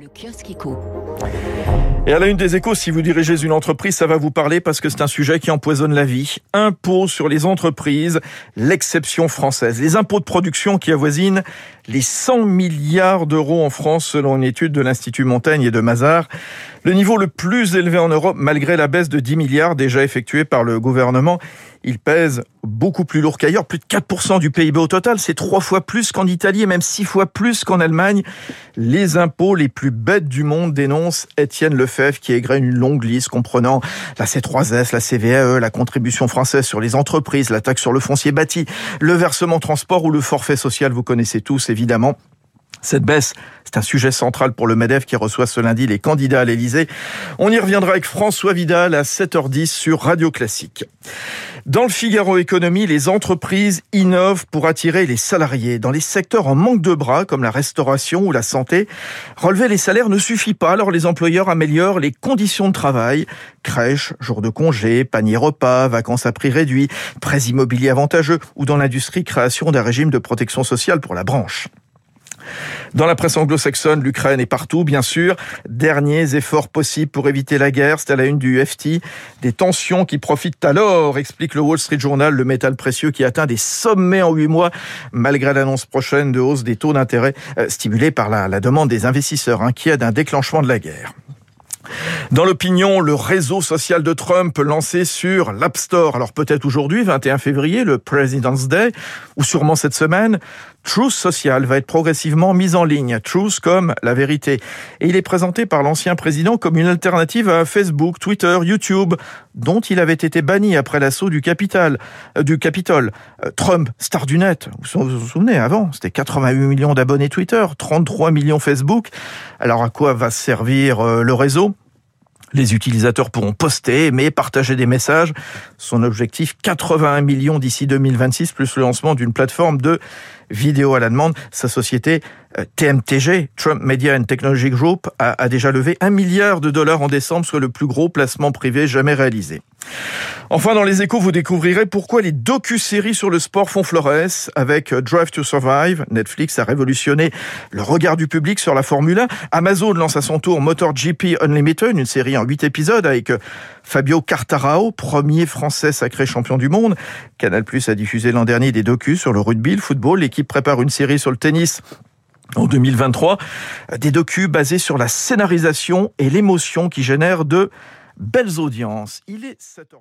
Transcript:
Le kiosque. Et à la une des échos, si vous dirigez une entreprise, ça va vous parler parce que c'est un sujet qui empoisonne la vie. Impôts sur les entreprises, l'exception française. Les impôts de production qui avoisinent les 100 milliards d'euros en France selon une étude de l'Institut Montaigne et de Mazars. Le niveau le plus élevé en Europe malgré la baisse de 10 milliards déjà effectuée par le gouvernement. Il pèse beaucoup plus lourd qu'ailleurs, plus de 4% du PIB au total, c'est trois fois plus qu'en Italie et même six fois plus qu'en Allemagne. Les impôts les plus bêtes du monde dénonce Étienne Lefebvre qui égrène une longue liste comprenant la C3S, la CVAE, la contribution française sur les entreprises, la taxe sur le foncier bâti, le versement transport ou le forfait social, vous connaissez tous évidemment. Cette baisse, c'est un sujet central pour le MEDEF qui reçoit ce lundi les candidats à l'Elysée. On y reviendra avec François Vidal à 7h10 sur Radio Classique. Dans le Figaro Économie, les entreprises innovent pour attirer les salariés. Dans les secteurs en manque de bras, comme la restauration ou la santé, relever les salaires ne suffit pas, alors les employeurs améliorent les conditions de travail. Crèche, jours de congé, panier repas, vacances à prix réduit, prêts immobiliers avantageux ou dans l'industrie, création d'un régime de protection sociale pour la branche. Dans la presse anglo-saxonne, l'Ukraine est partout, bien sûr. Derniers efforts possibles pour éviter la guerre, c'est à la une du FT. Des tensions qui profitent alors, explique le Wall Street Journal, le métal précieux qui atteint des sommets en huit mois, malgré l'annonce prochaine de hausse des taux d'intérêt euh, stimulés par la, la demande des investisseurs inquiets d'un déclenchement de la guerre. Dans l'opinion, le réseau social de Trump lancé sur l'App Store, alors peut-être aujourd'hui, 21 février, le President's Day, ou sûrement cette semaine, Truth Social va être progressivement mis en ligne. Truth comme la vérité. Et il est présenté par l'ancien président comme une alternative à Facebook, Twitter, YouTube, dont il avait été banni après l'assaut du. Euh, du Capitole. Euh, Trump, star du net. Vous vous souvenez, avant, c'était 88 millions d'abonnés Twitter, 33 millions Facebook. Alors à quoi va servir euh, le réseau? Les utilisateurs pourront poster, aimer, partager des messages. Son objectif, 81 millions d'ici 2026, plus le lancement d'une plateforme de vidéo à la demande. Sa société euh, TMTG, Trump Media and Technology Group, a, a déjà levé un milliard de dollars en décembre, soit le plus gros placement privé jamais réalisé. Enfin, dans les échos, vous découvrirez pourquoi les docu-séries sur le sport font florès. Avec Drive to Survive, Netflix a révolutionné le regard du public sur la Formule 1. Amazon lance à son tour MotorGP Unlimited, une série en huit épisodes avec Fabio Cartarao, premier français sacré champion du monde. Canal Plus a diffusé l'an dernier des docus sur le rugby, le football. L'équipe prépare une série sur le tennis en 2023. Des docus basés sur la scénarisation et l'émotion qui génèrent de belles audiences. Il est 7h.